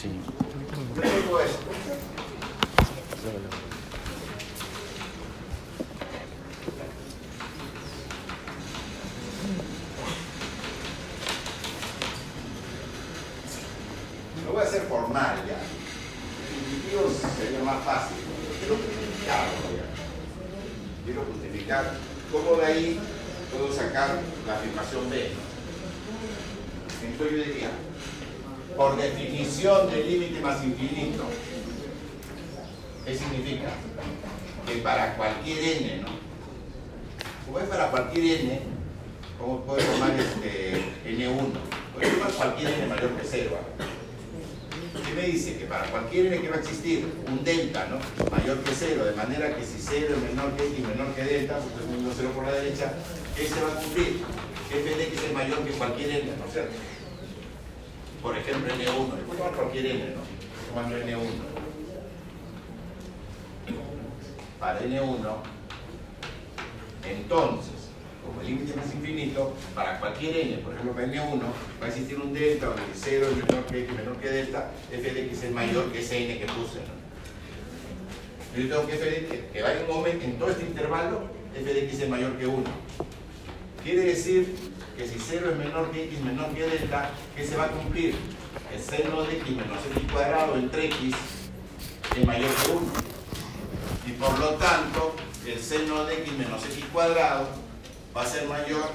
Sí. Yo tengo esto. Lo voy a hacer formal ya. Intuitivo sería más fácil. pero Quiero justificarlo ya. Quiero justificar cómo de ahí puedo sacar la afirmación B. Entonces yo diría, por definición del límite más infinito, ¿qué significa? Que n, ¿no? Como es para cualquier n, ¿cómo puedo tomar este n1? Puedo tomar cualquier n mayor que 0. ¿Qué me dice? Que para cualquier n que va a existir un delta ¿no? mayor que 0, de manera que si 0 es menor que x menor que delta, pues estoy poniendo 0 por la derecha, ¿qué se va a cumplir? Que f de x es mayor que cualquier n, ¿no es cierto? Por ejemplo, n1, yo puedo tomar cualquier n, ¿no? Tomando n1. Para n1, entonces, como el límite es infinito, para cualquier n, por ejemplo para n1, va a existir un delta donde 0 es menor que x menor que delta, f de x es mayor que ese n que puse. ¿no? Yo tengo que f de que va en un momento, en todo este intervalo, f de x es mayor que 1. Quiere decir que si 0 es menor que x menor que delta, ¿qué se va a cumplir? El seno de x menos x cuadrado entre x es mayor que 1. Por lo tanto, el seno de x menos x cuadrado va a ser mayor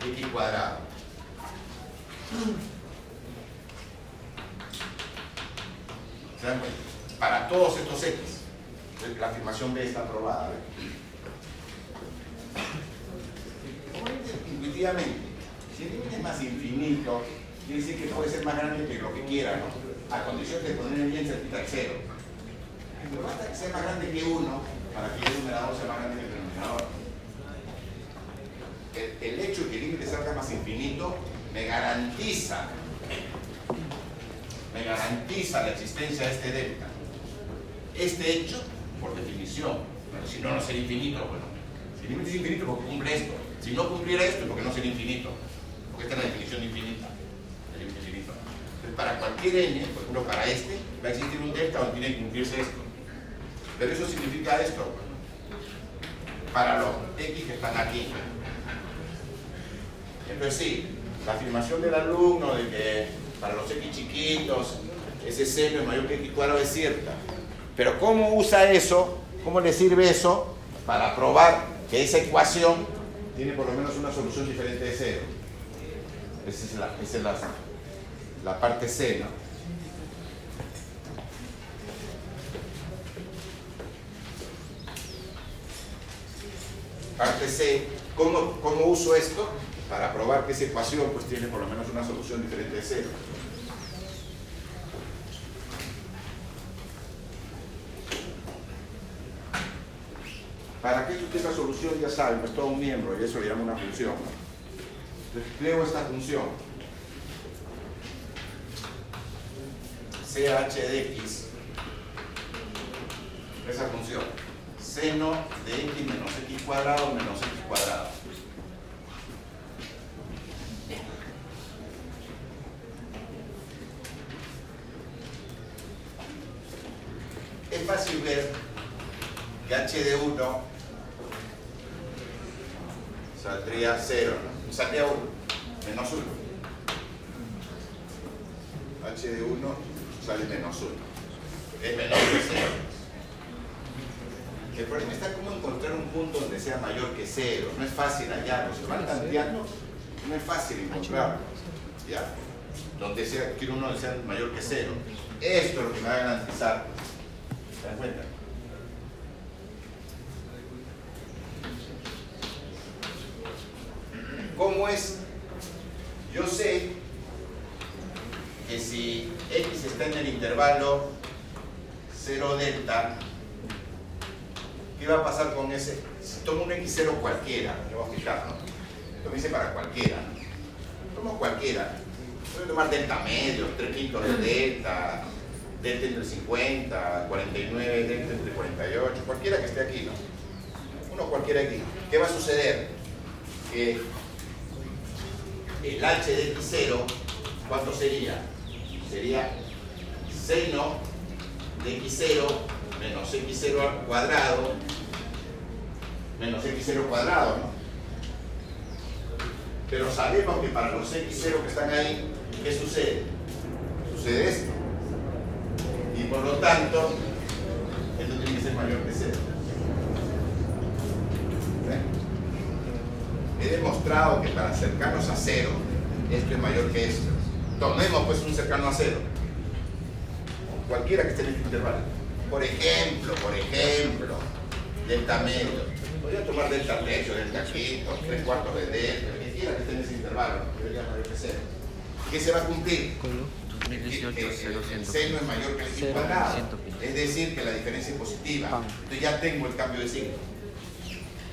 que x cuadrado. Para todos estos x. La afirmación B está aprobada. Intuitivamente, si el límite es más infinito, quiere decir que puede ser más grande que lo que quiera, ¿no? A condición de poner bien cerquita al cero. Pero basta que sea más grande que 1 para que el numerador sea más grande que el denominador. El, el hecho de que el límite salga más infinito me garantiza, me garantiza la existencia de este delta. Este hecho, por definición, si no, no sería infinito, bueno, si el límite es infinito, porque cumple esto. Si no cumpliera esto, porque no sería infinito. Porque esta es la definición de infinita. límite infinito. Entonces, para cualquier n, por ejemplo, para este, va a existir un delta donde tiene que cumplirse esto. Pero eso significa esto. Para los x que están aquí. Entonces sí, la afirmación del alumno de que para los x chiquitos ese seno es mayor que x cuadrado es cierta. Pero ¿cómo usa eso? ¿Cómo le sirve eso para probar que esa ecuación tiene por lo menos una solución diferente de cero? Esa es la, esa es la, la parte C. Parte C, ¿cómo, ¿cómo uso esto? Para probar que esa ecuación pues, tiene por lo menos una solución diferente de cero. Para que esto tenga solución, ya saben, es todo un miembro y eso le llama una función. Entonces, esta función. CH de X, esa función, seno de X menos X cuadrado menos X cuadrado. Es fácil ver que h de 1 saldría 0, ¿no? saldría 1, menos 1. h de 1 sale menos 1. Es menor que 0. El problema está cómo encontrar un punto donde sea mayor que 0. No es fácil hallarlo. Se van tanteando, no es fácil encontrarlo. ¿Ya? Donde sea, quiero uno que sea mayor que 0. Esto es lo que me va a garantizar. ¿Se dan cuenta? ¿Cómo es? Yo sé que si x está en el intervalo 0 delta, ¿qué va a pasar con ese? Si tomo un x0 cualquiera, me voy a fijar, ¿no? Esto me dice para cualquiera. Tomo cualquiera. Voy a tomar delta medio, 3 quintos de delta, delta entre 50, 49, delta entre 48, cualquiera que esté aquí, ¿no? Uno cualquiera aquí. ¿Qué va a suceder? Que el h de x0, ¿cuánto sería? sería seno de x0 menos x0 al cuadrado menos x0 cuadrado, ¿no? Pero sabemos que para los x0 que están ahí, ¿qué sucede? Sucede esto. Y por lo tanto, esto tiene que ser mayor que 0. He demostrado que para acercarnos a 0, esto es mayor que esto. Tomemos pues un cercano a 0. Cualquiera que esté en este intervalo. Por ejemplo, por ejemplo, delta medio. Podría tomar delta tercio, delta quinto, tres cuartos de delta, el que quiera que esté en ese intervalo, que 0. ¿Qué se va a cumplir? 2018 el, el, 0, el seno es mayor que el pi cuadrado. Es decir, que la diferencia es positiva. Entonces ya tengo el cambio de signo.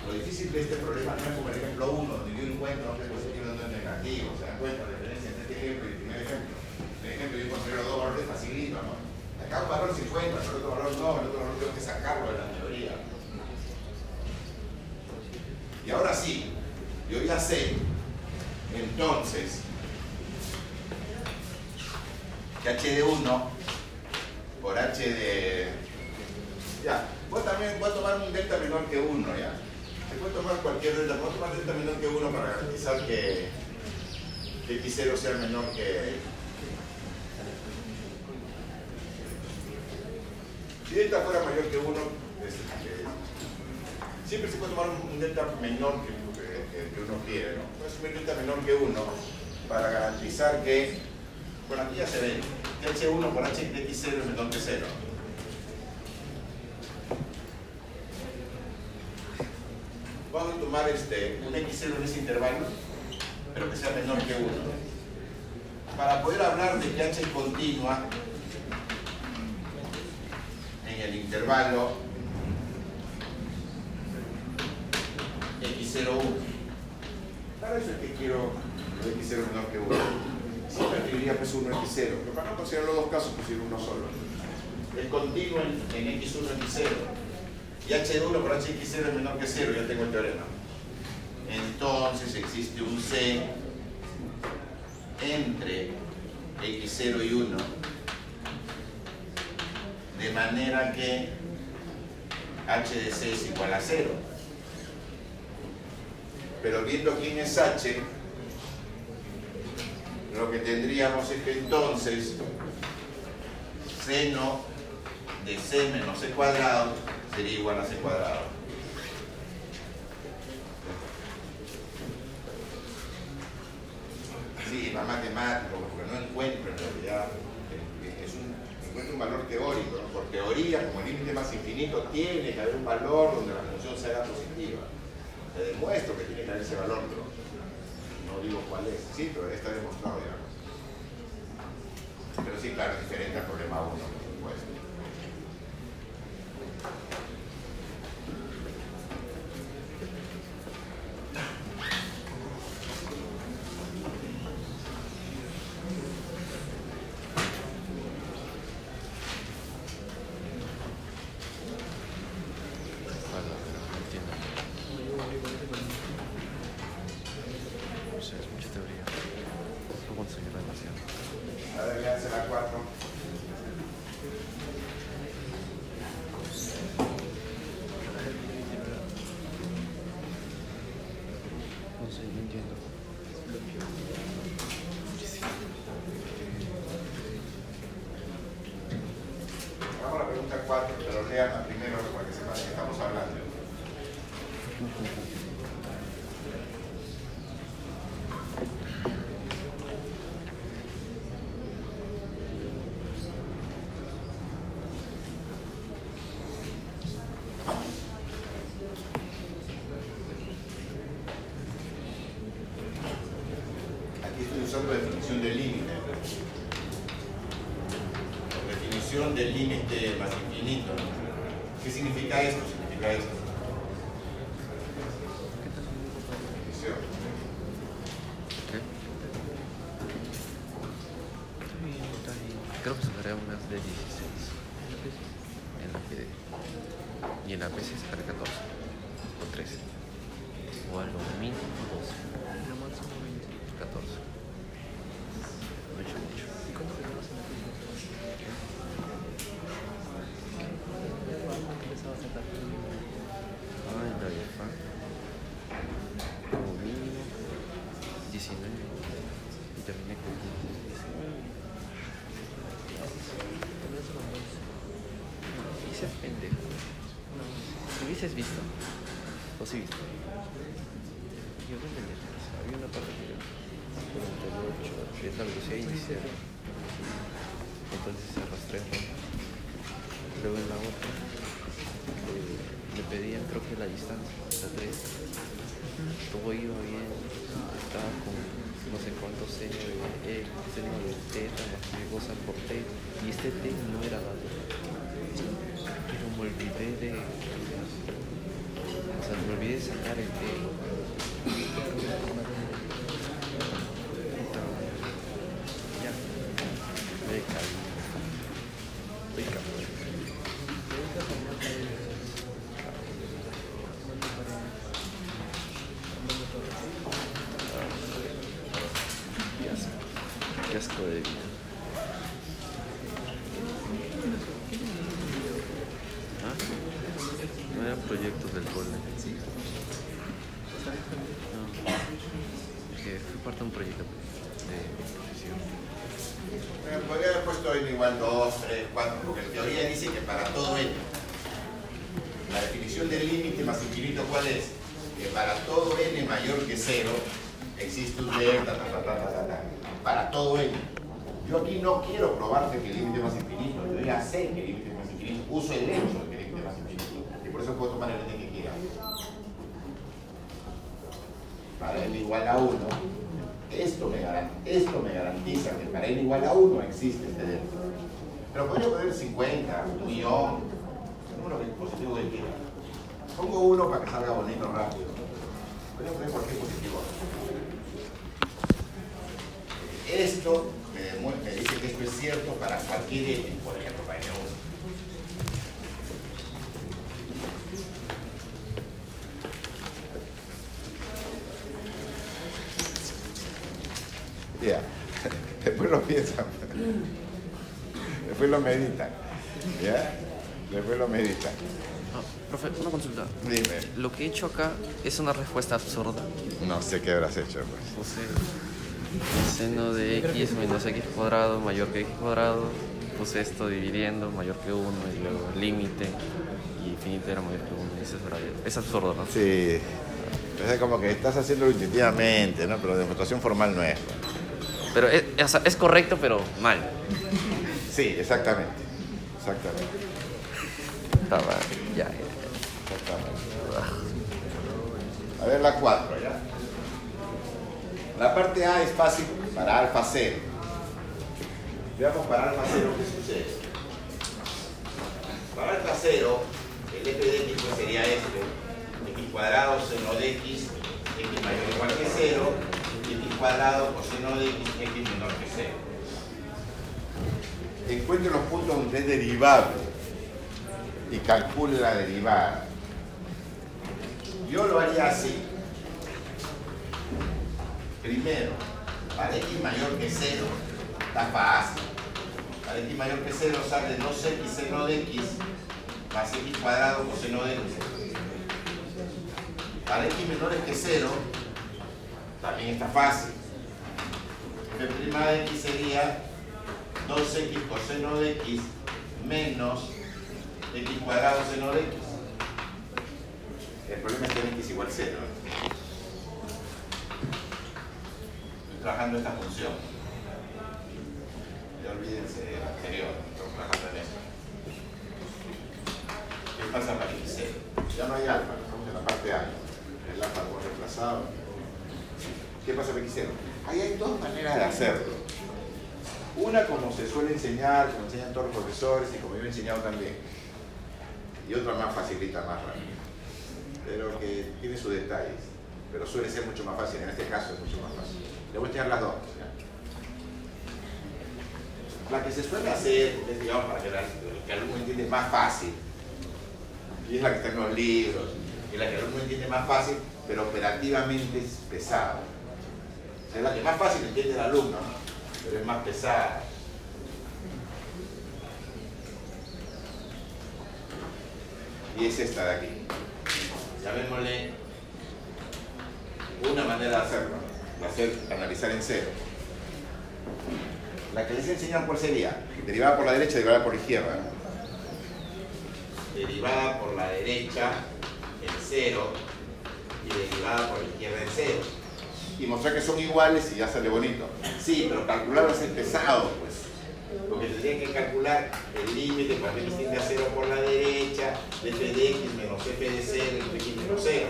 Lo difícil de este problema no es como el ejemplo 1, donde yo encuentro dónde es positivo dónde es negativo. Se dan cuenta la diferencia entre este ejemplo y el primer ejemplo. El ejemplo yo considero dos valores facilito, ¿no? Acá un valor 50, pero otro valor no, el otro valor tengo que sacarlo de la teoría. Y ahora sí, yo ya sé, entonces, que h de 1 por h de... Ya, voy, también, a tomar un delta menor que 1, ¿ya? Se puede tomar cualquier delta, puedo tomar delta menor que 1 para garantizar que, que x0 sea menor que... Si delta fuera mayor que 1, siempre se puede tomar un delta menor que, que, que uno quiere, ¿no? Puede asumir delta menor que 1 para garantizar que, bueno, aquí ya se ve, que h1 por h de x0 es menor que 0. Vamos a tomar este, un x0 en ese intervalo, pero que sea menor que 1. Para poder hablar de que h es continua el intervalo x01. Para eso es que quiero x0 menor que 1. Siempre escribiría pues 1 x0, pero para no considerar los dos casos, pues uno solo. El continuo en, en x1 x0 y h1 por hx0 es menor que 0, ya tengo el teorema. Entonces existe un c entre x0 y 1 de manera que h de c es igual a 0 pero viendo quién es h lo que tendríamos es que entonces seno de c menos c cuadrado sería igual a c cuadrado. Sí, más matemático porque no encuentro en realidad un, encuentro un valor teórico por teoría como el límite más infinito tiene que haber un valor donde la función sea positiva te demuestro que tiene que haber ese valor, pero no digo cuál es. Sí, pero está demostrado ya. Pero sí, claro, diferente al problema 1, por supuesto. es mucha teoría. No conseguir demasiado. A ver, ya será 4. No sé, no entiendo. Vamos a la pregunta 4, pero lean primero para que sepan de qué estamos hablando estoy usando la definición del límite. Definición del límite más infinito. ¿no? ¿Qué significa esto? Significa esto. Definición. ¿Qué? Está bien, está bien. Creo que sacaré unas de 16. En la PD. Y en la PC sacaré 14. O 13. O a lo mínimo 12. Lo máximo 20. 14. No he hecho mucho. ¿Y cuánto quedabas en la índices has visto? ¿O sí visto? Yo creo que había una parte que 48, que es la velocidad inicial. Entonces se arrastré. Luego en la otra eh, me pedían creo que la distancia, la 3. Todo iba bien, estaba con no sé cuántos seno de E, seno de teta, más que cosa por T, y este T no era dado. Me olvidé de. O sea, me olvidé de sacar el T. Ya. Me caí. Estoy cabrón. Qué asco. Qué asco de vida. ¿Ah? No eran proyectos del cole. No. Es que fue parte de un proyecto de profesión. Bueno, Podría haber puesto n igual 2, 3, 4, porque en teoría dice que para todo n. La definición del límite más infinito, ¿cuál es? Que para todo n mayor que 0 existe un delta, ta, ta, ta, ta, ta, ta. Para todo n. Yo aquí no quiero probarte que el límite es más infinito, yo ya sé que el límite es más infinito, uso el hecho de que el límite es más infinito. Y por eso puedo tomar el n que quiera. Para n igual a 1, esto me, garan- esto me garantiza que para n igual a 1 existe este delta. Pero podría poner 50, un millón, el número positivo que quiera. Pongo uno para que salga bonito rápido. Podría poner cualquier positivo. Esto me, me dice que esto es cierto para cualquier n, por ejemplo, para n1. Después lo piensan, después lo meditan, ¿ya? Después lo meditan. Ah, profe, una consulta. Dime, Lo que he hecho acá es una respuesta absurda. no sé qué habrás hecho, pues. Puse seno de x menos x cuadrado mayor que x cuadrado. Puse esto dividiendo mayor que 1 y luego límite y infinito era mayor que 1. Eso es, absurdo, ¿no? Sí, es como que estás haciéndolo intuitivamente, ¿no? Pero la demostración formal no es. Pero es, es correcto, pero mal. Sí, exactamente, exactamente, Estaba, ya, ya, exactamente. A ver la 4, ¿ya? La parte A es fácil para alfa 0. Veamos para alfa 0 qué sucede. Para alfa 0, el f de x pues sería este. x cuadrado seno de x, x mayor o igual que 0, y x cuadrado coseno de x, x menor que 0. Encuentre los puntos donde es derivable y calcule la derivada. Yo lo haría así. Primero, para x mayor que 0, está fácil. Para x mayor que 0 sale 2x seno de x más x cuadrado coseno de x. Para x menores que 0, también está fácil. f' de x sería 2x coseno de x menos x cuadrado seno de x. El problema es que x igual 0. Estoy trabajando esta función. Ya olvídense del anterior, estoy trabajando en esto. ¿Qué pasa para x 0? Ya no hay alfa, estamos en la parte A. El alfa hemos reemplazado. ¿Qué pasa 0? Ahí hay dos maneras de hacerlo. Una como se suele enseñar, como enseñan todos los profesores y como yo he enseñado también. Y otra más facilita, más rápido. Pero que tiene sus detalles. Pero suele ser mucho más fácil, en este caso es mucho más fácil. Le voy a enseñar las dos. La que se suele hacer, es, digamos, para que el, alumno entiende más fácil, y es la que está en los libros, y la que el alumno entiende más fácil, pero operativamente es pesada. Es la que más fácil entiende el alumno, ¿no? pero es más pesada. Y es esta de aquí. Llamémosle una manera de hacerlo, de hacer, analizar en cero. La que les he enseñado, ¿cuál sería? Derivada por la derecha, derivada por la izquierda. Derivada por la derecha en cero y derivada por la izquierda en cero. Y mostrar que son iguales y ya sale bonito. Sí, pero calcularlo es pesado, pues. Porque tendría que calcular el límite cuando x tiende a cero por la derecha, de f de x menos f de cero y x menos cero.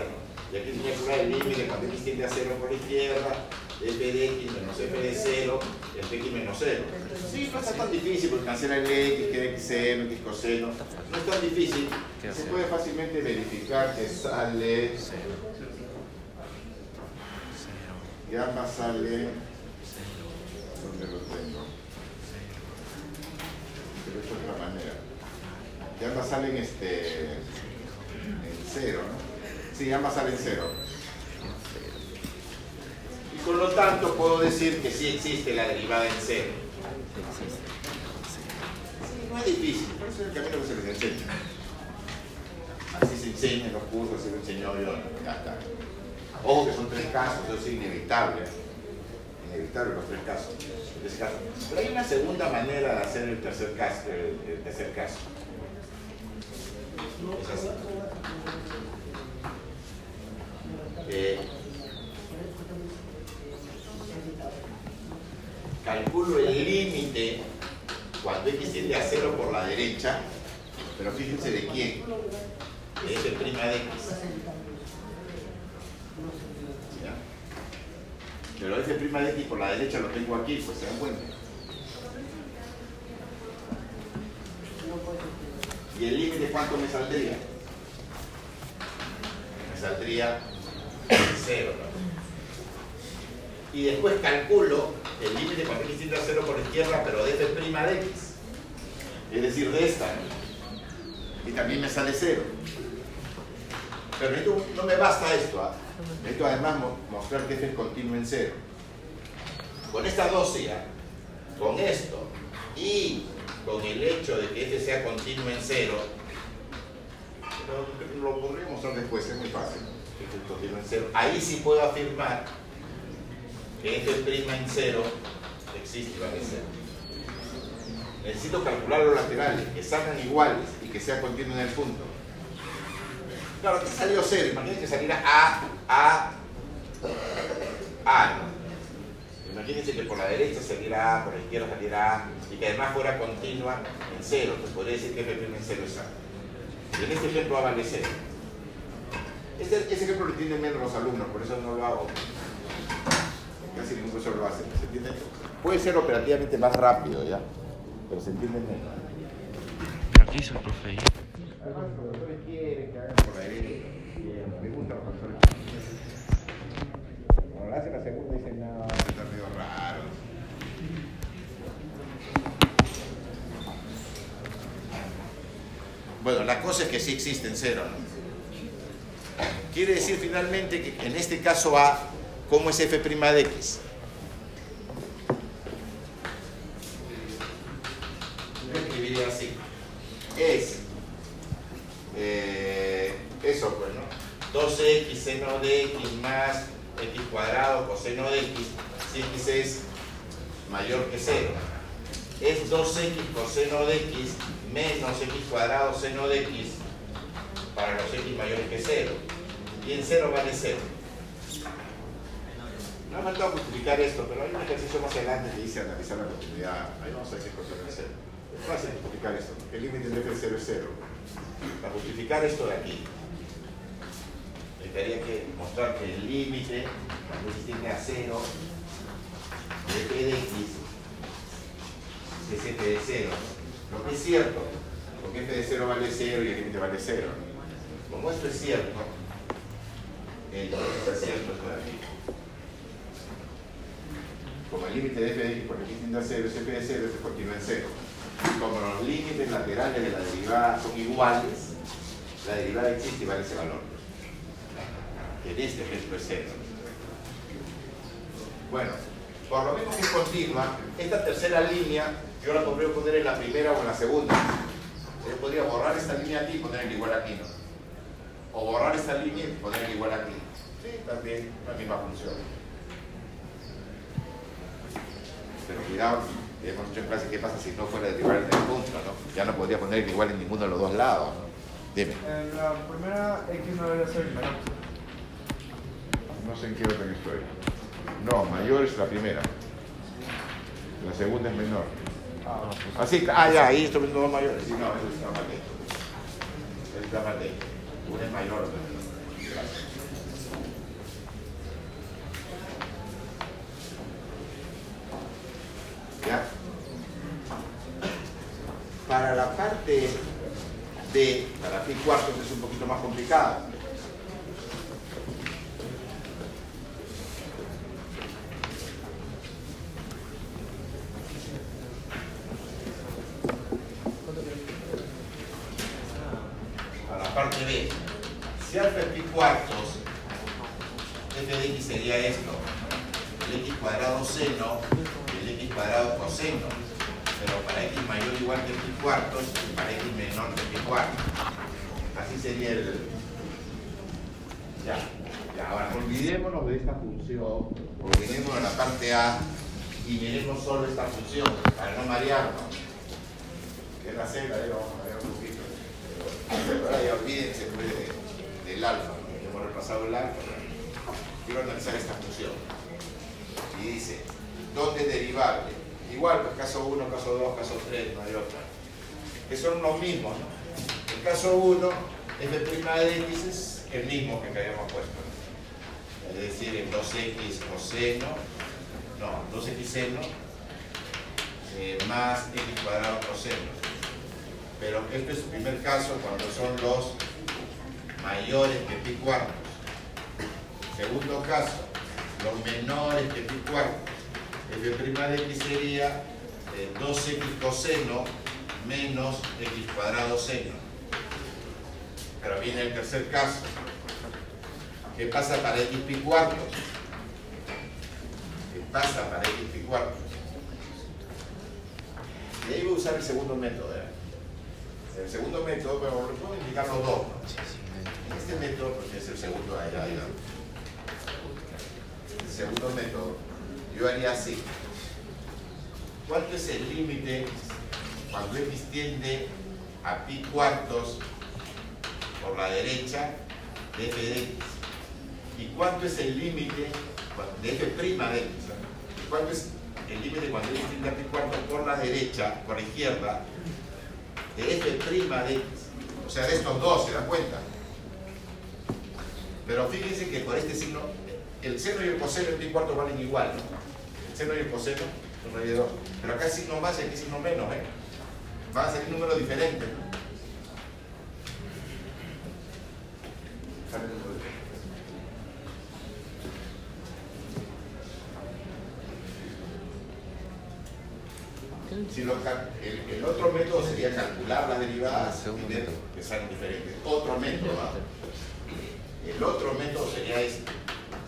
Y aquí tendría que calcular el límite cuando x tiende a cero por la izquierda, de f de x menos f de cero, de x menos cero. Sí, no está tan difícil porque cancela el x, queda x cero, x coseno. No es tan difícil. Se puede fácilmente verificar que sale gamma sale ¿dónde lo tengo? pero es otra manera. Gamma sale en este en cero ¿no? sí, ambas sale en cero. Y por lo tanto puedo decir que sí existe la derivada en cero. No es difícil, por eso es el camino que se les enseña. Así se enseña en los cursos, así lo enseñó yo ya está Ojo que son tres casos, eso es inevitable. Inevitable los tres casos. Pero hay una segunda manera de hacer el tercer caso. El, tercer caso. Es. Eh, calculo el límite cuando x tiende a cero por la derecha, pero fíjense de quién, de f' de x. Pero prima de x por la derecha lo tengo aquí, pues se dan cuenta. ¿Y el límite cuánto me saldría? Me saldría 0. Y después calculo el límite cuando x tiende a 0 por izquierda, pero de f' de x. Es decir, de esta. Y también me sale 0. Pero no me basta esto. ¿ah? Esto además mostrar que f es continuo en cero. Con esta dosia, con esto y con el hecho de que f sea continuo en cero, lo, lo podré mostrar después, es muy fácil. F es continuo en cero. Ahí sí puedo afirmar que f' en cero existe y vale cero. Necesito calcular los laterales, que salgan iguales y que sea continuo en el punto. Claro, aquí salió cero. Imagínense que saliera A, A, A. Imagínense que por la derecha saliera A, por la izquierda saliera A, y que además fuera continua en cero. Entonces podría decir que F' en cero es A. Y en este ejemplo A vale cero. Este, ese ejemplo lo entienden menos los alumnos, por eso no lo hago. Casi ningún profesor lo hace. ¿Se entiende? Puede ser operativamente más rápido, ¿ya? Pero se entiende menos. Aquí es el profe Bueno, la cosa es que sí existe en cero. Quiere decir finalmente que en este caso A, ¿cómo es f' de x? Escribiría así. Es eh, eso pues, ¿no? 2x seno de x más x cuadrado coseno de x, si x es mayor que 0. Es 2x coseno de x menos x cuadrado seno de x para los x mayores que 0. Y en 0 vale 0. No me faltado justificar esto, pero hay un ejercicio más adelante que dice analizar la continuidad. Ahí vamos a ver qué cosa es 0. Es fácil justificar esto. El límite de f de 0 es 0. Para justificar esto de aquí, tendría que mostrar que el límite, cuando se tiende a cero, de p de x es f de 0. Lo que es cierto, porque f de 0 vale 0 y el límite vale 0. Como esto es cierto, entonces es cierto esto aquí. Como el límite de f de x por x tiende a 0 es f de 0, se continúa en 0 como los límites laterales de la derivada son iguales, la derivada existe y vale ese valor. En este ejemplo es cero. Bueno, por lo mismo que es continua, esta tercera línea yo la podría poner en la primera o en la segunda. Yo podría borrar esta línea aquí y poner el igual aquí, ¿no? O borrar esta línea y poner el igual aquí. Sí, también la misma función. Pero cuidado, hemos dicho en clase qué pasa si no fuera derivar en el punto, ¿no? Ya no podría poner igual en ninguno de los dos lados, ¿no? Dime. En la primera X no debería ser menor. No sé en qué orden estoy. No, mayor es la primera. La segunda es menor. Ah, Ah, sí, ah, ya, ahí estoy viendo dos mayores. Sí, no, eso está mal hecho. Eso está mal hecho. Una es mayor, otra es menor. Para la parte de, para pi cuartos es un poquito más complicada. a la parte B. Si alfa es pi cuartos, f de x sería esto. El x cuadrado seno el x cuadrado coseno. Pero para x mayor o igual que pi cuartos y para x menor que pi cuartos. Así sería el... Ya. Ya, ahora olvidémonos de esta función. Olvidémonos de la parte A y miremos solo esta función para no marearnos. Que es la C, la D, vamos a marear un poquito. Pero ahora ya olvídense pues, de- del alfa, ¿no? hemos repasado el alfa. Quiero analizar esta función. Y dice, ¿dónde es derivable? Igual, pues caso 1, caso 2, caso 3, no hay otra. Que son los mismos, ¿no? El caso 1, f' de x es el mismo que habíamos puesto. ¿no? Es decir, el 2x coseno, no, 2x seno eh, más x cuadrado coseno pero este es el primer caso cuando son los mayores que pi cuartos. Segundo caso, los menores que pi cuartos. F' de x sería eh, 2x coseno menos x cuadrado seno. Pero viene el tercer caso. ¿Qué pasa para x pi cuartos? ¿Qué pasa para x pi cuartos? Y ahí voy a usar el segundo método. ¿eh? El segundo método, pero le puedo indicar los dos. este método, porque es el segundo allá, digamos. El segundo método, yo haría así. ¿Cuánto es el límite cuando x tiende a pi cuartos por la derecha de f de x? ¿Y cuánto es el límite de f' de x? ¿no? ¿Cuánto es el límite cuando x tiende a pi cuartos por la derecha, por la izquierda, de f' de x? O sea, de estos dos, ¿se dan cuenta? Pero fíjense que por este signo, el seno y el coseno en pi cuartos valen igual, ¿no? Seno y el coseno son raíz de 2. Pero acá hay signo más y aquí signo menos, ¿eh? Van a salir números diferentes. Si el, el otro método sería calcular las derivadas y ver que salen diferentes. Otro método. El otro método sería este,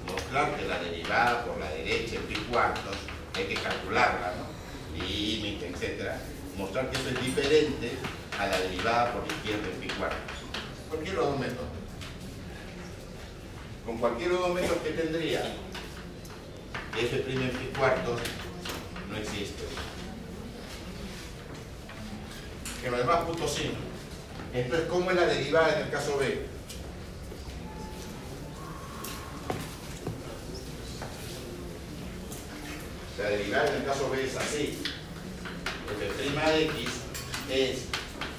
mostrar que la derivada por la derecha en pi cuartos hay que calcularla, ¿no? Límite, etcétera. Mostrar que eso es diferente a la derivada por izquierda en pi cuartos. Cualquier los dos métodos. Con cualquier los dos métodos que tendría, f' en pi cuartos no existe. Que los demás puntos sí. Entonces, ¿cómo es la derivada en el caso B? La derivada en el caso B es así. f' de x es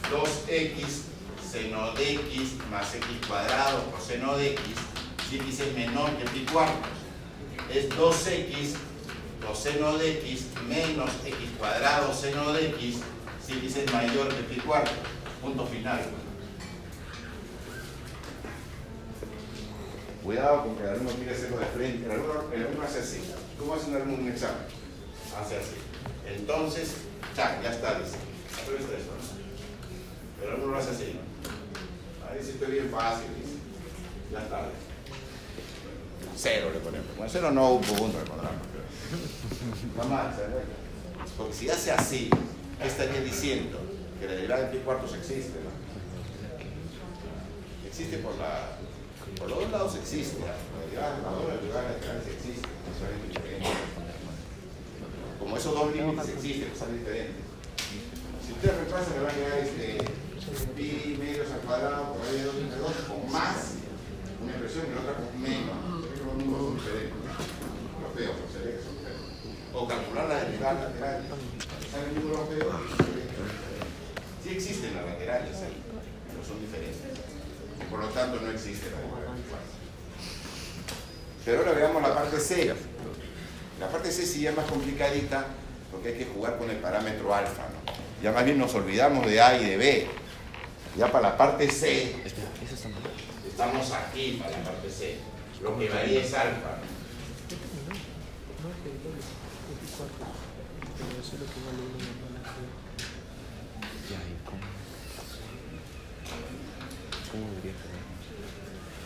2x seno de x más x cuadrado coseno de x si x es menor que pi cuartos. Es 2x coseno de x menos x cuadrado seno de x si x es mayor que pi cuartos. Punto final. Cuidado con que el alumno quiere hacerlo de frente. El alumno, el alumno hace así. ¿Cómo hace un alumno un examen? Hace así. Entonces, ya, ya está, dice. ¿Has visto eso? no? El alumno lo hace así. ¿no? Ahí sí estoy bien fácil, dice. Ya está. Cero le ponemos. Bueno, cero no, un punto le pondremos. pero- No más, ¿se da cuenta? Porque si hace así, ahí estaría diciendo que la derivada de pi cuartos existe, ¿no? Existe por la. Por los dos lados existe. La derivada de la dos, la lateral existe. Como esos dos límites existen, salen diferentes. Si ustedes repasan, me van a quedar este, pi medios al cuadrado por ahí de 2 entre 2 con más una expresión y la otra con menos. Números son. Los son. O calcular la derivada lateral. ¿Saben el número feo? Sí existen las laterales ahí, pero son diferentes. Por lo tanto, no existe la derivada Pero ahora veamos la parte C. La parte C sí es más complicadita porque hay que jugar con el parámetro alfa. ¿no? Ya más bien nos olvidamos de A y de B. Ya para la parte C, estamos aquí para la parte C. Lo que varía es alfa.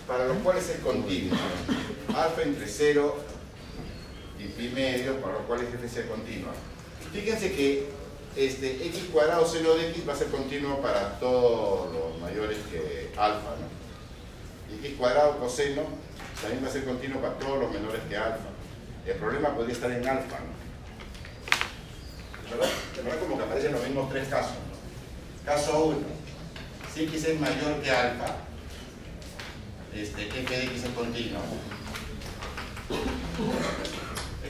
Para los cuales es continuo. Alfa entre 0 y medio, para los cuales f sea continua. Fíjense que este, x cuadrado seno de x va a ser continuo para todos los mayores que alfa. ¿no? Y x cuadrado coseno también va a ser continuo para todos los menores que alfa. El problema podría estar en alfa. ¿no? ¿Verdad? ¿Verdad? Como que aparecen los mismos tres casos. Caso 1. Si x es mayor que alfa, este, f de x es continua.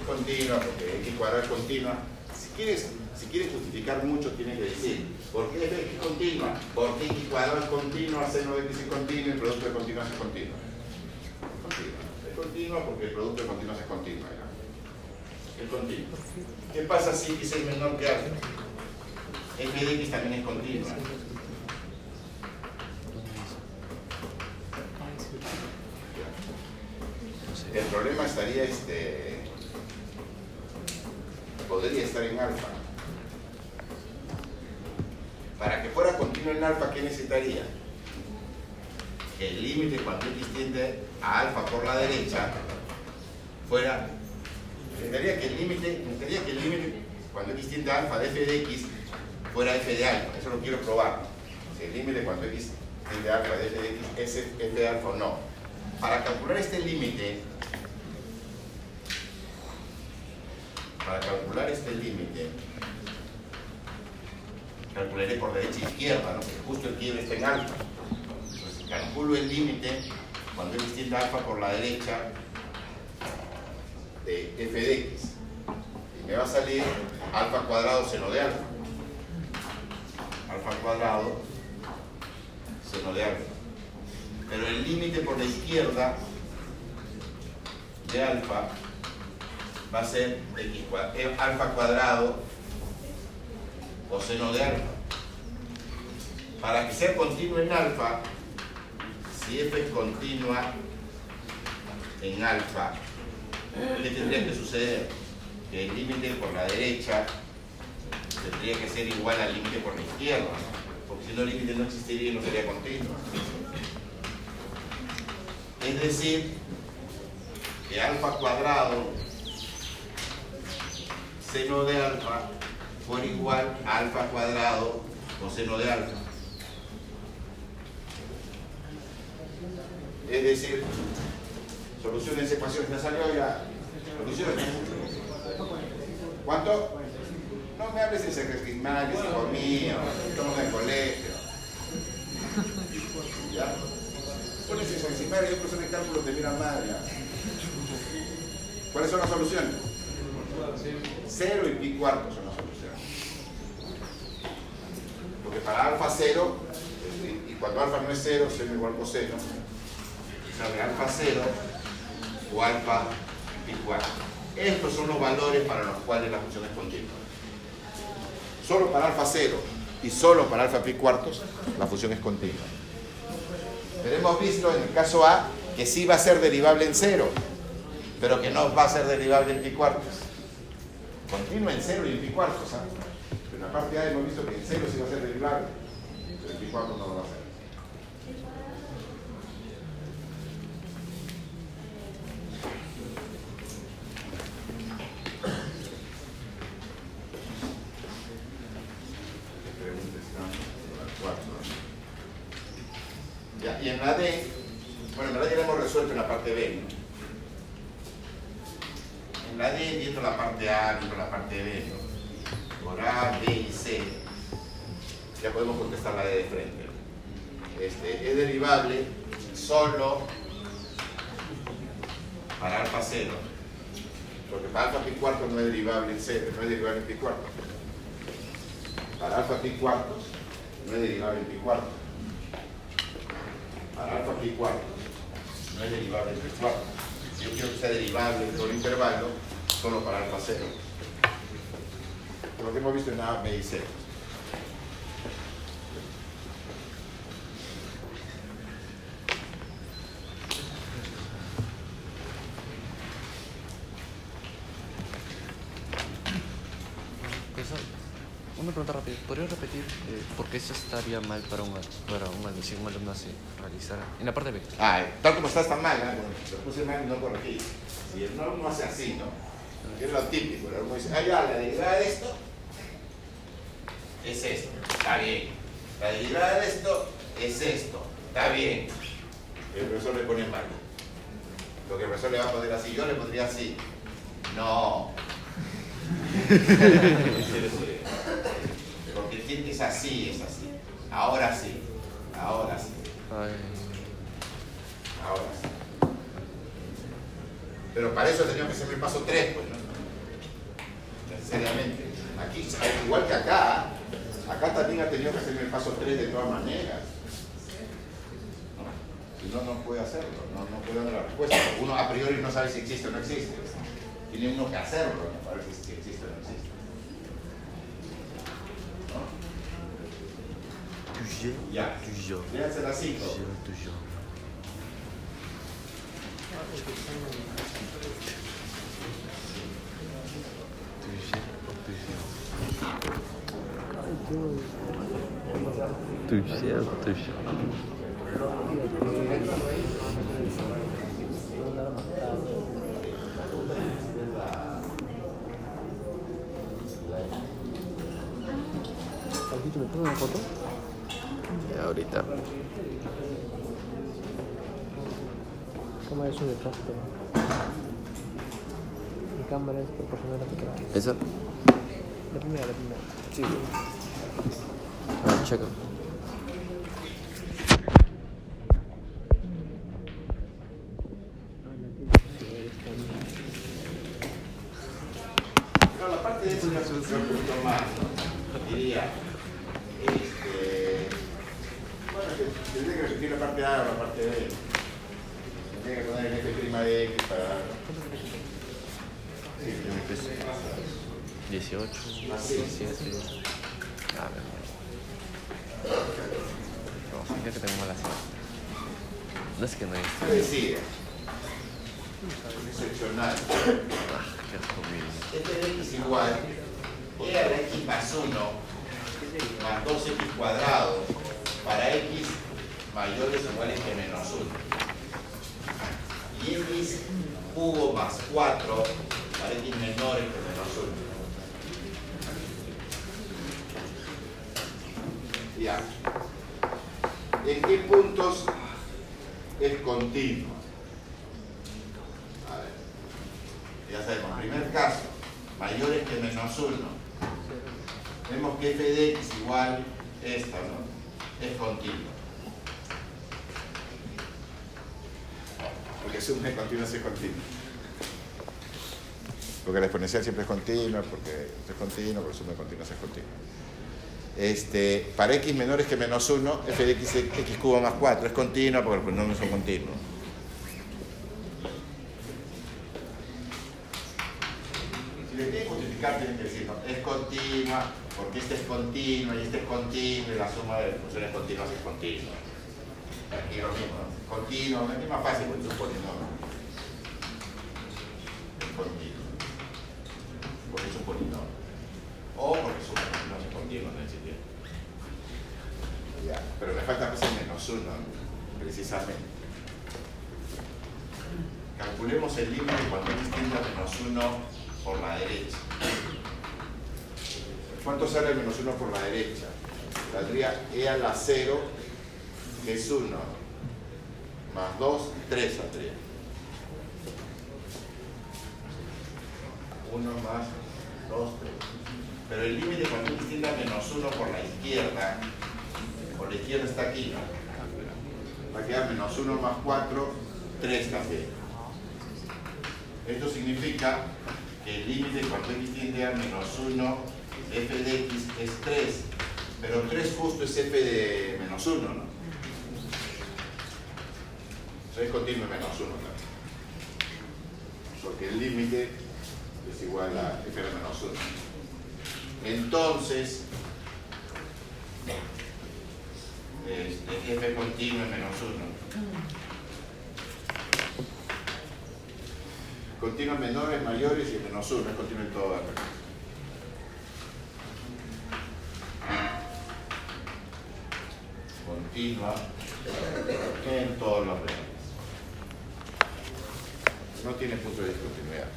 Continua porque x cuadrado es continua. Si quieres, si quieres justificar mucho, tienes que decir, ¿por qué es continua? Porque x cuadrado es continua, seno de x es continuo el producto de continuas es continuo. Es continua. Es continua porque el producto de continuas es continuo. ¿no? Es continuo. ¿Qué pasa si x es menor que alfa? f de x también es continua. El problema estaría este. Podría estar en alfa. Para que fuera continuo en alfa, ¿qué necesitaría? Que el límite cuando x tiende a alfa por la derecha fuera. Necesitaría que el límite, necesitaría que el límite cuando x tiende a alfa de f de x fuera f de alfa. Eso lo quiero probar. Si el límite cuando x tiende a alfa de f de x es f de alfa o no. Para calcular este límite, para calcular este límite, calcularé por derecha e izquierda, ¿no? que justo el quiebre está en alfa. Entonces calculo el límite cuando x tiende a alfa por la derecha de f de x. Y me va a salir alfa cuadrado seno de alfa. Alfa cuadrado seno de alfa pero el límite por la izquierda de alfa va a ser x eh, alfa cuadrado coseno de alfa. Para que sea continuo en alfa, si f es continua en alfa, ¿qué tendría que suceder? Que el límite por la derecha tendría que ser igual al límite por la izquierda, porque si no el límite no existiría y no sería continuo. Es decir, que alfa cuadrado seno de alfa fuera igual alfa cuadrado coseno de alfa. Es decir, soluciones ecuación. ¿Ya salió ya? Soluciones. ¿Cuánto? No me hables en secretismales, hijo mío. Estamos en el colegio. ¿Ya? Pones en secretismales y profesor de cálculo te mira mal. ¿Cuáles son las soluciones? Cero y pi cuarto son las soluciones. Porque para alfa cero, y y cuando alfa no es cero, seno igual coseno, sale alfa cero o alfa pi cuarto. Estos son los valores para los cuales la función es continua. Solo para alfa cero y solo para alfa pi cuartos, la función es continua. Pero hemos visto en el caso A que sí va a ser derivable en cero, pero que no va a ser derivable en pi cuartos. Continua en cero y en pi cuartos. ¿ah? Pero en la parte A hemos visto que en cero sí va a ser derivable, pero en pi no lo va a ¿no? Ya, y en la D, bueno, en la D ya la hemos resuelto en la parte B, ¿no? La D, viendo la parte A, viendo la parte B, ¿no? Por A, B y C, ya podemos contestar la D de frente. Este, es derivable solo para alfa 0. Porque para alfa pi cuarto no es derivable en 0, no es derivable en pi cuarto. Para alfa pi cuartos no es derivable en pi cuarto. Para alfa pi cuartos no es derivable en pi cuarto. Yo quiero que sea derivable por intervalo solo para alfa 0. Lo que hemos visto en A, B y C. Profesor, una pregunta rápida. ¿Podría repetir eh, por qué eso estaría mal para un, para un alumno, si un alumno se realizara? En la parte B. Ah, eh, tal como está está mal, ¿eh? Bueno, lo puse mal y no corregí. Si el alumno hace así, ¿no? Que es lo típico, el alumno dice, ah, ya, la derivada de esto es esto, está bien. La derivada de esto es esto, está bien. El profesor le pone mal. Lo que el profesor le va a poner así, yo le pondría así. No. Es así, es así. Ahora sí, ahora sí. Ahora sí. Pero para eso teníamos que hacer el paso 3, pues, ¿no? Necesariamente. Aquí, igual que acá, acá también ha tenido que hacer el paso 3 de todas maneras. Si no, no puede hacerlo, no, no puede dar la respuesta. Uno a priori no sabe si existe o no existe. Tiene uno que hacerlo, ¿no? Para ver si existe o no existe. ¿No? toujours, Ya. toujours, Voy a hacer las 5. toujours, toujours. Toujours, toujours. Pablito, ¿me tomas una foto? Ya, ahorita. Cámara es un desastre. Mi cámara es proporcional a tu cara. ¿Esa? La primera, la primera. Sí. A ver, checa. Pero la parte de eso ya se un poquito más, ¿no? Diría, este, bueno, que tendría que repetir la parte A o la parte B. Tendría que poner el f' de x para... Sí, yo me puse. 18, Así. 17. A ver. Vamos a ver que tengo mala suerte. No es que no ¿Qué hay. decía? Excepcional. Ah, de x igual la x más 1 más 2x cuadrado para x mayores o iguales que menos 1 y x cubo más 4 para x menores que menos 1 ya ¿en qué puntos es continuo? a ver ya sabemos, primer caso, mayores que menos 1. Vemos que f de x igual esta, ¿no? Es continuo. Porque suma de continuo es continuo. Porque la exponencial siempre es continua, porque es continuo, porque suma de continuo es continuo. Este, para x menores que menos 1, f de x x cubo más 4 es continua porque los polinomios son continuos. Si le tienen que justificar, tienen que decir, no, es continua, porque este es continuo y este es continuo y la suma de funciones continuas es continua. Aquí lo mismo, ¿no? Continuo, es más fácil porque es un polinomio. Es continuo. Porque es un polinomio. O porque suma de funciones continuas en el sitio. Ya, pero me falta pues el menos uno, precisamente. Calculemos el límite cuando x tiende a menos 1 por la derecha. ¿Cuánto sale el menos 1 por la derecha? Saldría e a la 0, que es 1, más 2, 3 saldría. 1 más 2, 3. Pero el límite cuando x tiende a menos 1 por la izquierda, por la izquierda está aquí, ¿no? Va a quedar menos 1 más 4, 3 también. Esto significa que el límite cuando x tiende a menos 1, f de x es 3. Pero 3 justo es f de menos 1, ¿no? Es continuo menos 1 también. Porque el límite es igual a f de menos 1. Entonces, este, f continuo menos 1. Continuos menores, mayores y menos 1, es continuo en todo acá. Continua en todos los reales. No tiene punto de discontinuidad.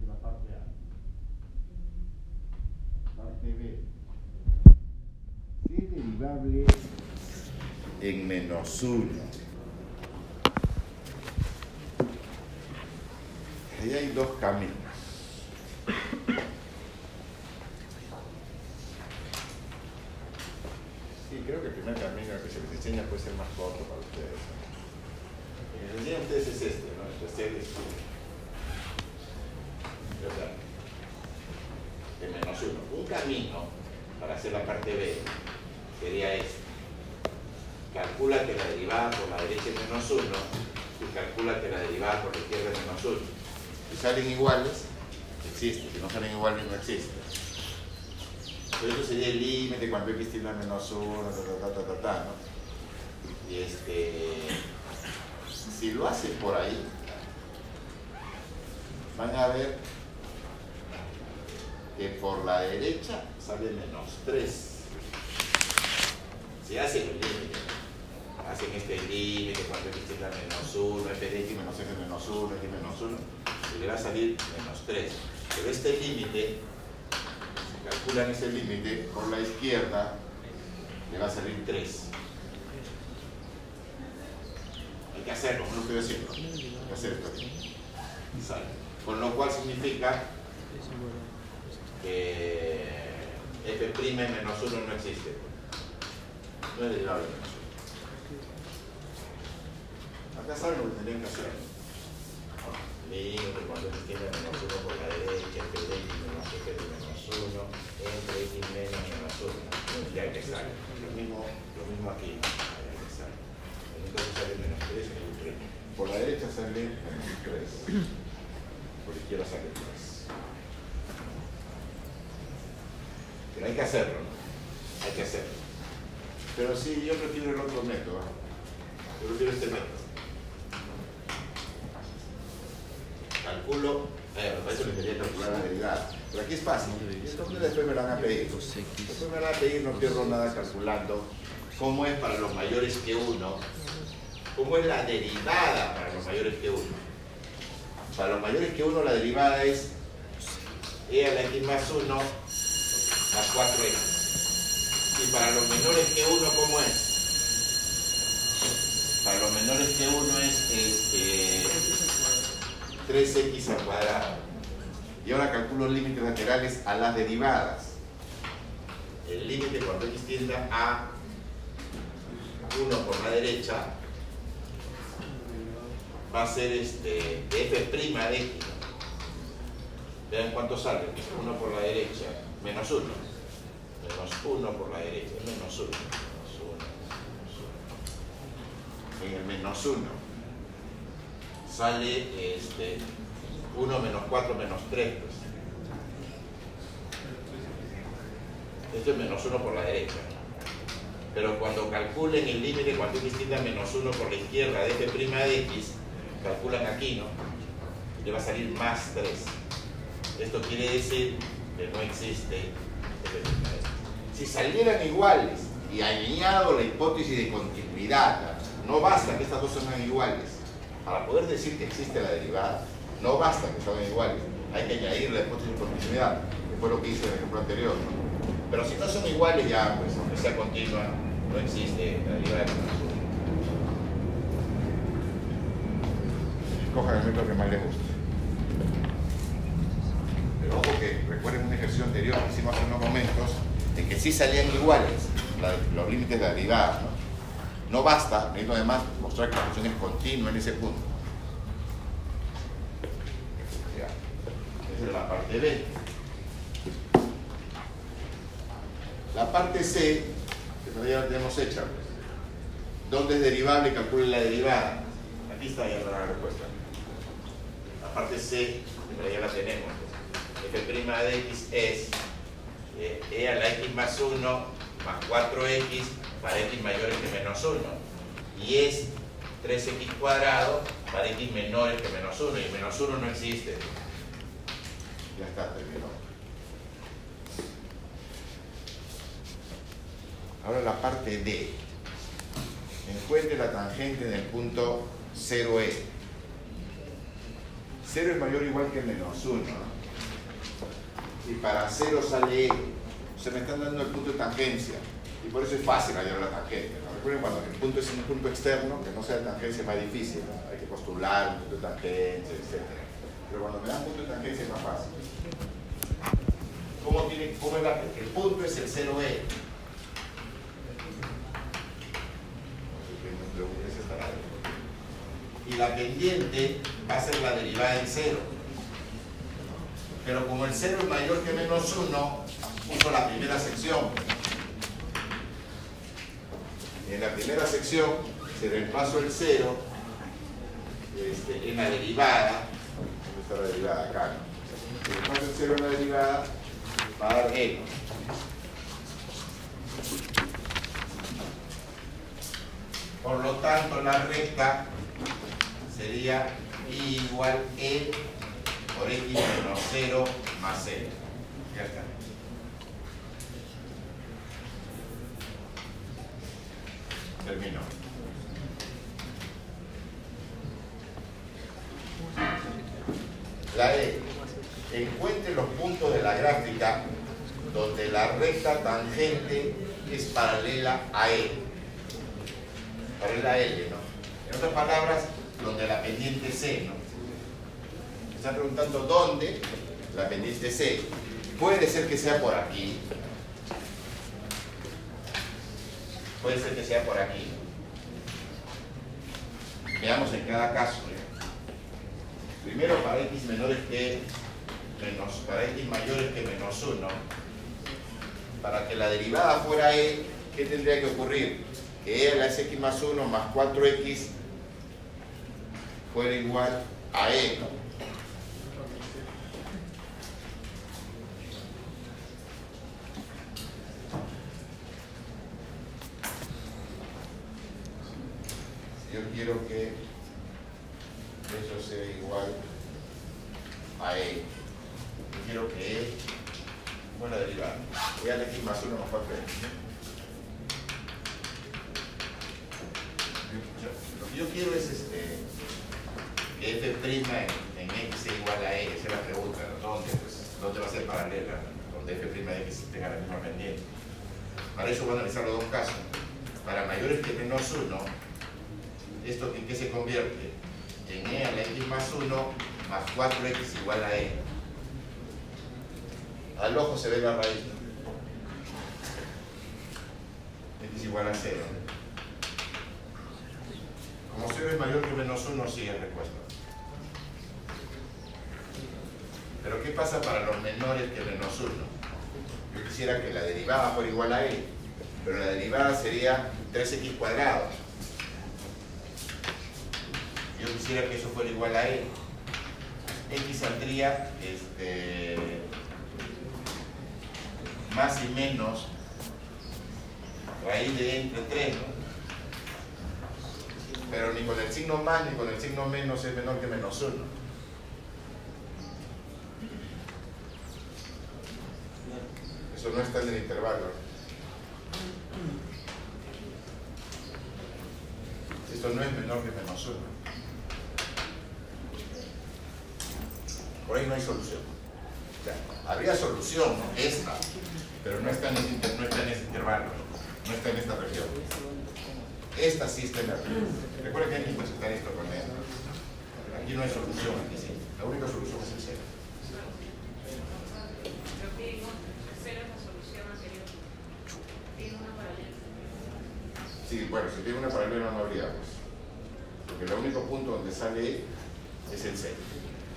de la parte A. Parte B. Si es derivable en menos 1. Ahí hay dos caminos. Sí, creo que el primer camino que se les enseña puede ser más corto para ustedes. El que les enseña a ustedes es este, ¿no? El tercer estudio. ¿verdad? De menos uno. Un camino para hacer la parte B sería este. Calcula que la derivada por la derecha es menos uno y por la izquierda menos uno. Si salen iguales, existe. Si no salen iguales, no existe. Pero eso sería el límite cuando x tiende a menos uno, ta, ta, ta, ta, ta, ¿no? Y este, si lo hacen por ahí, van a ver que por la derecha sale menos 3. Si hacen el límite, hacen este límite cuando x tiende a menos 1, f de x menos f menos 1, x menos 1, y le va a salir menos 3. Pero este límite, si calculan ese límite, por la izquierda le va a salir 3. Hay que hacerlo, no lo estoy haciendo. Hay que hacer esto. Sale. Con lo cual significa que f' menos 1 no existe. No es derivable de menos 1. Acá saben lo que tendrían que hacer. Límite cuando x tiende menos 1 por la derecha, f de x menos f de menos 1, entre x menos menos 1. Ya que sale. Lo mismo, lo mismo aquí. Ya que sale. Entonces sale menos 3 y 3. Por la derecha sale menos 3. Por la izquierda sale 3. Pero hay que hacerlo, ¿no? Hay que hacerlo. Pero sí, yo prefiero el otro método. Yo prefiero este método. Calculo, eh, eso le quería calcular la derivada. Pero aquí es fácil. Entonces después me la van a pedir. Después me la van a pedir, no pierdo nada calculando cómo es para los mayores que 1, cómo es la derivada para los mayores que 1. Para los mayores que 1 la derivada es e a la x más 1 más 4x. Y para los menores que 1, ¿cómo es? Para los menores que 1 es este, 3x al cuadrado. Y ahora calculo límites laterales a las derivadas. El límite cuando x tienda a 1 por la derecha va a ser este, f' de x. Vean cuánto sale. 1 por la derecha, menos 1. Menos 1 por la derecha, menos 1. Menos 1, menos 1. En el menos 1 sale este, 1 menos 4 menos 3. Pues. Esto es menos 1 por la derecha. Pero cuando calculen el límite cuando x tiende a menos 1 por la izquierda de f' de x, calculan aquí, ¿no? Y le va a salir más 3. Esto quiere decir que no existe f' x. Si salieran iguales y añado la hipótesis de continuidad, no basta que estas dos sean iguales. Para poder decir que existe la derivada, no basta que salgan iguales. hay que añadirle después de continuidad, que fue lo que hice en el ejemplo anterior. ¿no? Pero si no son iguales ya, pues aunque sea continua, no existe la derivada de. Escojan el método que más les guste. Pero ojo que recuerden un ejercicio anterior que hicimos hace unos momentos, de que sí salían iguales la- los límites de la derivada. ¿no? No basta, necesito además mostrar que la función es continua en ese punto. Esa es la parte B. La parte C, que todavía la tenemos hecha. ¿dónde es derivable? Calcule la derivada. Aquí está ya la respuesta. La parte C, pero ya la tenemos. f' de x es eh, e a la x más 1 más 4x para x mayores que menos 1. Y es 3x cuadrado para x menores que menos 1. Y menos 1 no existe. Ya está, terminó. Ahora la parte D. Encuentre la tangente en el punto 0e. 0 es mayor o igual que menos 1. Y para 0 sale e. Se me están dando el punto de tangencia. Y por eso es fácil hallar la tangente. Recuerden cuando el punto es un punto externo, que no sea tangencia es más difícil. Hay que postular un punto de tangencia, etc. Pero cuando me dan punto de tangencia es más fácil. ¿Cómo, tiene, cómo es la, el punto es el 0e. Y la pendiente va a ser la derivada en 0. Pero como el 0 es mayor que menos 1, uso la primera sección. En la primera sección se reemplazo el 0 este, en la derivada. ¿Dónde está la derivada? Acá. reemplazo el 0 en la derivada, va a dar e. Por lo tanto, la recta sería i igual e por x menos 0 más 0. Ya está. Terminó. La E. Encuentre los puntos de la gráfica donde la recta tangente es paralela a E. Paralela a L, ¿no? En otras palabras, donde la pendiente C, ¿no? Me están preguntando dónde la pendiente C. Puede ser que sea por aquí. Puede ser que sea por aquí. Veamos en cada caso. ¿eh? Primero para x menores que menos, para x mayores que menos 1. Para que la derivada fuera e, ¿qué tendría que ocurrir? Que e a la x más 1 más 4x fuera igual a e. ¿no? Yo quiero que eso sea igual a e. Yo quiero que e, bueno, la derivada, e a la x más 1 más 4x. Lo que yo quiero es este, que f' en, en x sea igual a e, esa es la pregunta, ¿no? ¿Dónde? Pues, ¿Dónde va a ser paralela? Donde f' de x tenga la misma pendiente. Para eso voy a analizar los dos casos. Para mayores que menos 1, ¿esto en qué se convierte? En e a la x más 1 más 4x igual a e. Al ojo se ve la raíz. x igual a 0. Como 0 es mayor que menos 1, sigue la respuesta. Pero ¿qué pasa para los menores que menos 1? Yo quisiera que la derivada fuera igual a e, pero la derivada sería 3x cuadrado. Yo quisiera que eso fuera igual a e. X saldría este, más y menos raíz de entre 3, ¿no? pero ni con el signo más ni con el signo menos es menor que menos 1. Eso no está en el intervalo. Esto no es menor que menos 1. Por ahí no hay solución. O sea, habría solución, esta, pero no está en ese, no está en ese intervalo, no está en esta región. Esta sí está en la región. Recuerden que hay que interpretar esto con él. Aquí no hay solución, aquí sí. La única solución es el cero. Cero. Sí, bueno, si tiene una paralela no habría, pues. Porque el único punto donde sale es el 6.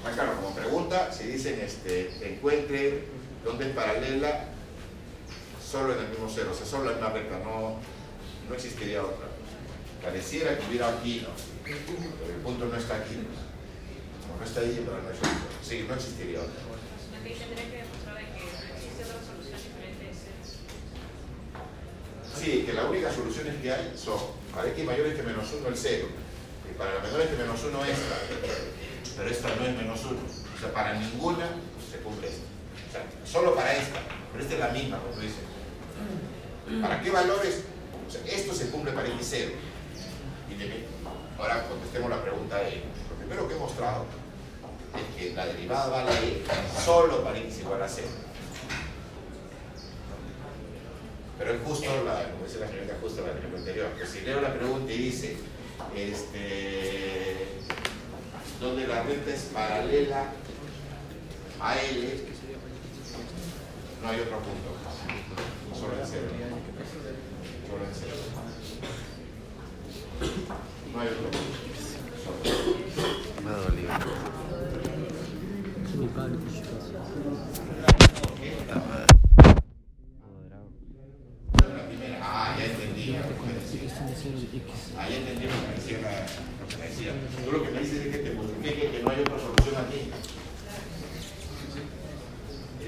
Más claro, como pregunta, si dicen este, encuentre dónde es paralela solo en el mismo cero, o sea, solo en una recta, no, no existiría otra. Pareciera que hubiera aquí, ¿no? Pero el punto no está aquí. Como no está ahí, pero no es solución. Sí, no existiría otra. Aquí tendría que demostrar de que no existe otra solución diferente de. Sí, que las únicas soluciones que hay son para x mayores que menos 1 el 0 y para la menores que menos 1 esta, pero esta no es menos 1. O sea, para ninguna se cumple esta. O sea, solo para esta, pero esta es la misma, como tú dices. ¿Para qué valores? Esto se cumple para x0. Y de- ahora contestemos la pregunta de Lo primero que he mostrado es que la derivada vale solo para x igual a 0. Pero es justo, la, como dice la justo la ejemplo anterior. Pues si leo la pregunta y dice, este, donde la recta es paralela a L, no hay otro punto. Solo en cero. Solo en cero. No hay otro. Me ha dolido. Mi padre, ah, ya entendí. lo que decía. Ah, ya entendí lo que decía. lo decía. Tú lo que me dices es que te multiplique que no hay otra solución aquí.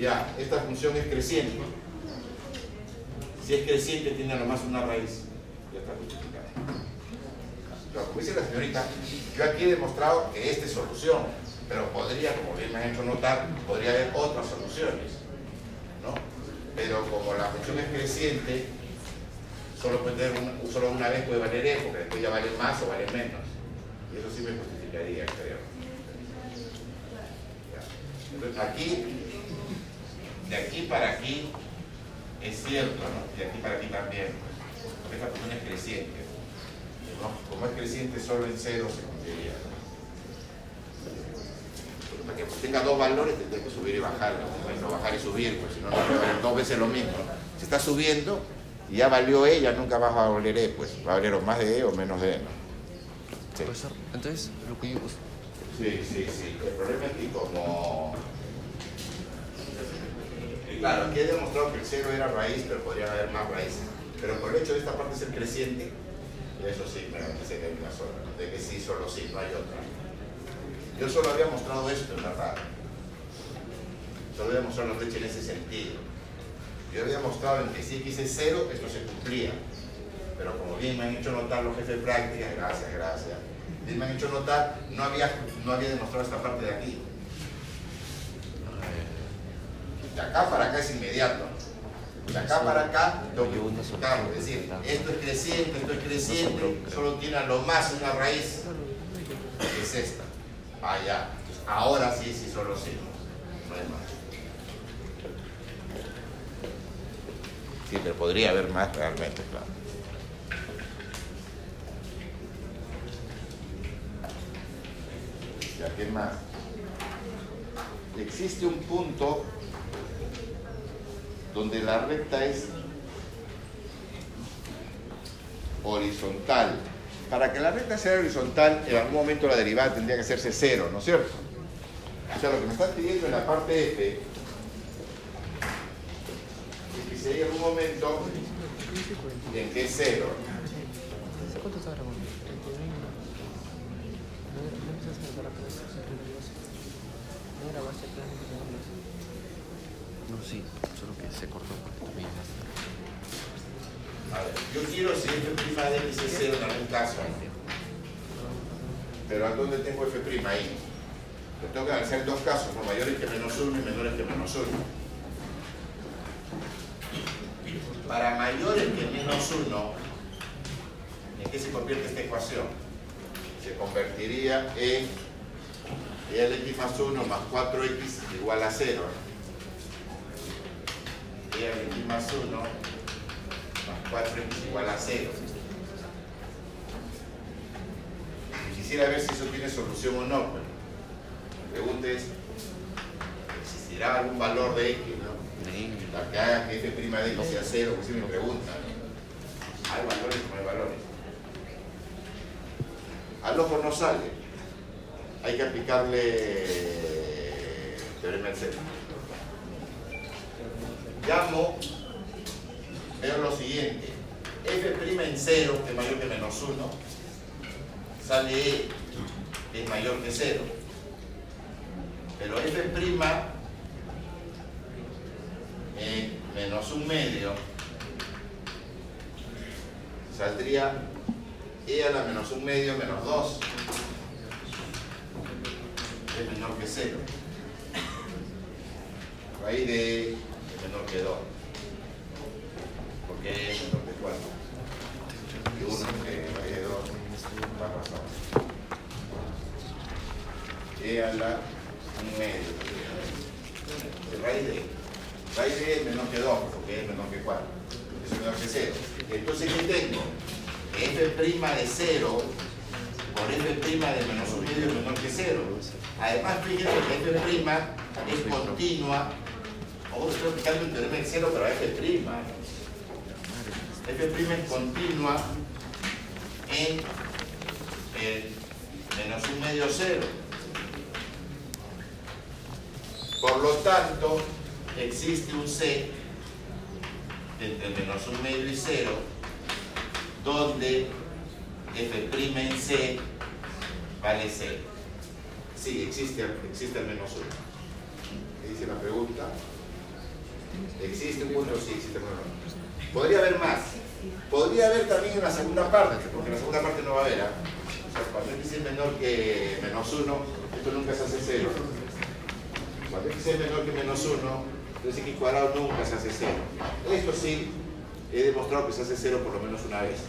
Ya, esta función es creciente. Si es creciente, tiene nomás una raíz. Ya está multiplicada. Pero como dice la señorita, yo aquí he demostrado que esta es solución, pero podría, como bien me han hecho notar, podría haber otras soluciones. ¿no? Pero como la función es creciente, solo, puede tener una, solo una vez puede valer E, porque después ya vale más o vale menos. Y eso sí me justificaría, creo. Entonces aquí, de aquí para aquí, es cierto, ¿no? De aquí para aquí también, pues, porque esta función es creciente. ¿no? Como es creciente solo en cero se cumpliría. Para que tenga dos valores tendría que subir y bajar, ¿no? no bajar y subir, pues si no, no dos veces lo mismo. ¿no? Si está subiendo y ya valió E, ya nunca más va a valer E, pues va a valer o más de E o menos de E. ¿no? Sí. Entonces lo que yo... Sí, sí, sí. El problema es que como... Claro, aquí he demostrado que el cero era raíz, pero podría haber más raíces. Pero por el hecho de esta parte ser creciente, eso sí, me parece que hay una sola, de que sí, solo sí, no hay otra. Yo solo había mostrado esto, en verdad. Solo había mostrado la brecha en ese sentido. Yo había mostrado en que x es cero, esto se cumplía. Pero como bien me han hecho notar los jefes de práctica, gracias, gracias, bien me han hecho notar, no había, no había demostrado esta parte de aquí. De acá para acá es inmediato. De acá para acá tengo que multiplicarlo. Es decir, esto es creciente, esto es creciente, solo tiene a lo más una raíz, que es esta. Entonces, ahora sí, sí, solo sí. No hay más. Sí, pero podría haber más realmente, claro. Ya, ¿qué más? Existe un punto donde la recta es horizontal. Para que la recta sea horizontal, en algún momento la derivada tendría que hacerse cero, ¿no es cierto? O sea, lo que me están pidiendo en la parte F es que si hay algún momento en que es cero, ¿Cuánto está grabando? 39. No, no sí, solo que se cortó. A ver, yo quiero si f' de x es cero en algún caso. Pero ¿a dónde tengo f' ahí? Yo tengo que analizar dos casos, ¿no? mayores que menos 1 y menores que menos 1. Para mayores que menos 1, ¿en qué se convierte esta ecuación? Se convertiría en e al x más 1 más 4x igual a 0. Al x más 1 más 4x igual a 0. Y quisiera ver si eso tiene solución o no. La pregunta es, ¿existirá algún valor de x, no? La que haga que f' de x sea 0, pues si me preguntan. ¿Hay valores o no hay valores? Al ojo no sale. Hay que aplicarle teorema del centro. Llamo, veo lo siguiente. f' en 0 que es mayor que menos 1 sale e que es mayor que 0. Pero f' en menos un medio saldría e a la menos un medio menos 2 es menor que 0 raíz de E es menor que 2 porque es menor que 4 y 1 que 2 más razón E a la medio raíz de raíz de es menor que 2 porque es menor que 4 es menor que 0 entonces ¿qué tengo? f' de 0 por f' de menos un medio es menor que 0 además fíjense que f' es continua o estoy aplicando el teorema de 0 pero f' f' es continua en el menos un medio 0 por lo tanto existe un C entre menos un medio y 0 donde f' en C vale 0. Sí, existe, existe al menos uno. ¿Qué dice la pregunta? ¿Existe un punto? Sí, existe un punto. Podría haber más. Podría haber también en la segunda parte, porque la segunda parte no va a haber. ¿ah? Cuando x es menor que menos 1, esto nunca se hace 0. Cuando x es menor que menos 1, entonces x cuadrado nunca se hace 0. Esto sí, he demostrado que se hace 0 por lo menos una vez.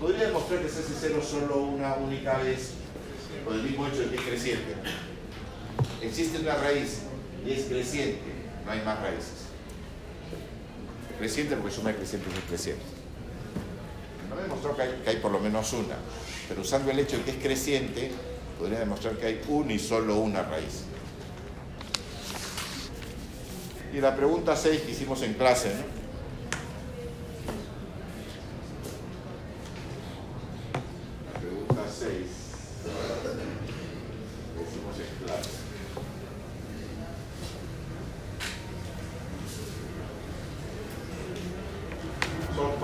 Podría demostrar que se hace 0 solo una única vez por el mismo hecho de que es creciente. Existe una raíz y es creciente, no hay más raíces. Creciente porque suma de creciente es creciente. No demostró que hay, que hay por lo menos una, pero usando el hecho de que es creciente, podría demostrar que hay una y solo una raíz. Y la pregunta 6 que hicimos en clase, ¿no? La pregunta 6 que hicimos en clase.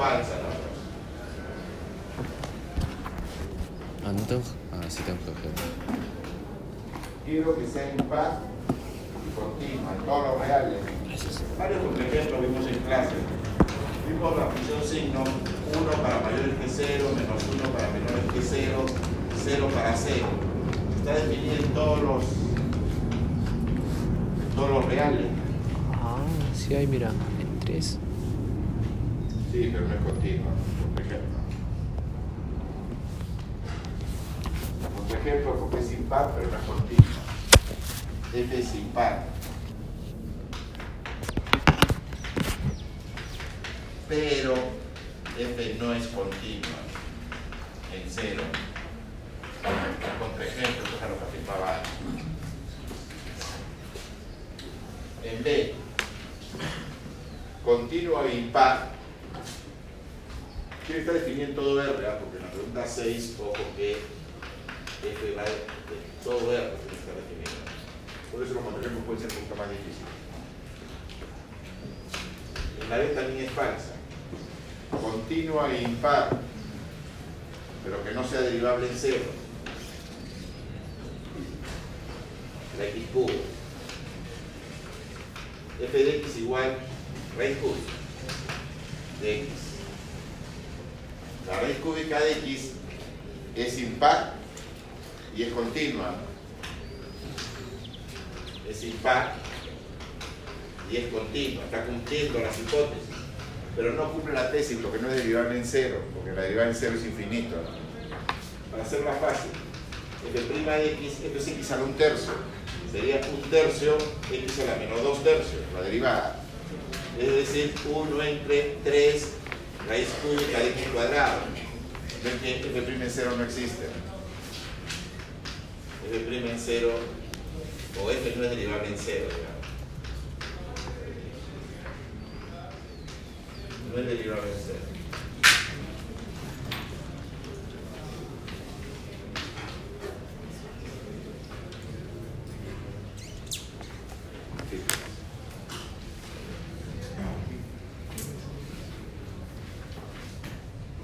Falsas las dos. Ah, no tengo. Ah, sí tengo que. Quiero que sea impar y continua en todos los reales. Varios ejemplos vimos en clase. Vimos la función signo 1 para mayores que 0, menos 1 para menores que 0, 0 para 0. Está definida en todos los, en todos los reales. Ah, sí hay, mira, en 3. Sí, pero no es continua, por ejemplo. Por ejemplo, porque es impar, pero no es continua. F es impar. Pero F no es continua en cero. Contraejemplo, esto es a lo que afirmaba. En B, continua e impar, todo R, porque en la pregunta 6, ojo que F va de todo R, tiene que estar definido. Por eso los contraejemplos pueden ser un poquito más difíciles. La B también es falsa. Continua e impar, pero que no sea derivable en cero. La x cubo. f de x igual raíz cúbica de x. La raíz cúbica de x es impar y es continua. Es impar y es continua. Está cumpliendo las hipótesis. Pero no cumple la tesis porque no es derivable en cero, porque la derivable en cero es infinito. Para hacerla fácil, f' de x, esto es x a la un tercio. Sería un tercio x a la menos 2 tercios, la derivada. Es decir, 1 entre 3 raíz cúbica de x cuadrado. Ven que f' en 0 no existe. f' en 0, o f no es derivable en 0, digamos. No es derivable en 0.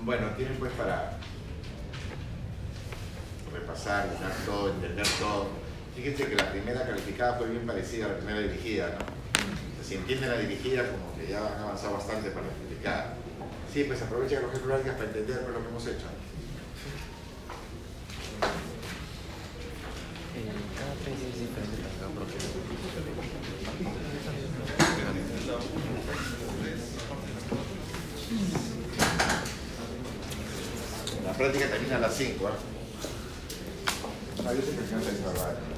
Bueno, tienen pues para repasar, llenar todo, entender todo. Fíjense que la calificada fue bien parecida a la primera dirigida, ¿no? Si entienden la dirigida, como que ya han avanzado bastante para la. Sí, pues los ejemplos prácticas para entender lo que hemos hecho. Eh. La práctica termina a las 5, ¿ah? Ah, yo siempre canso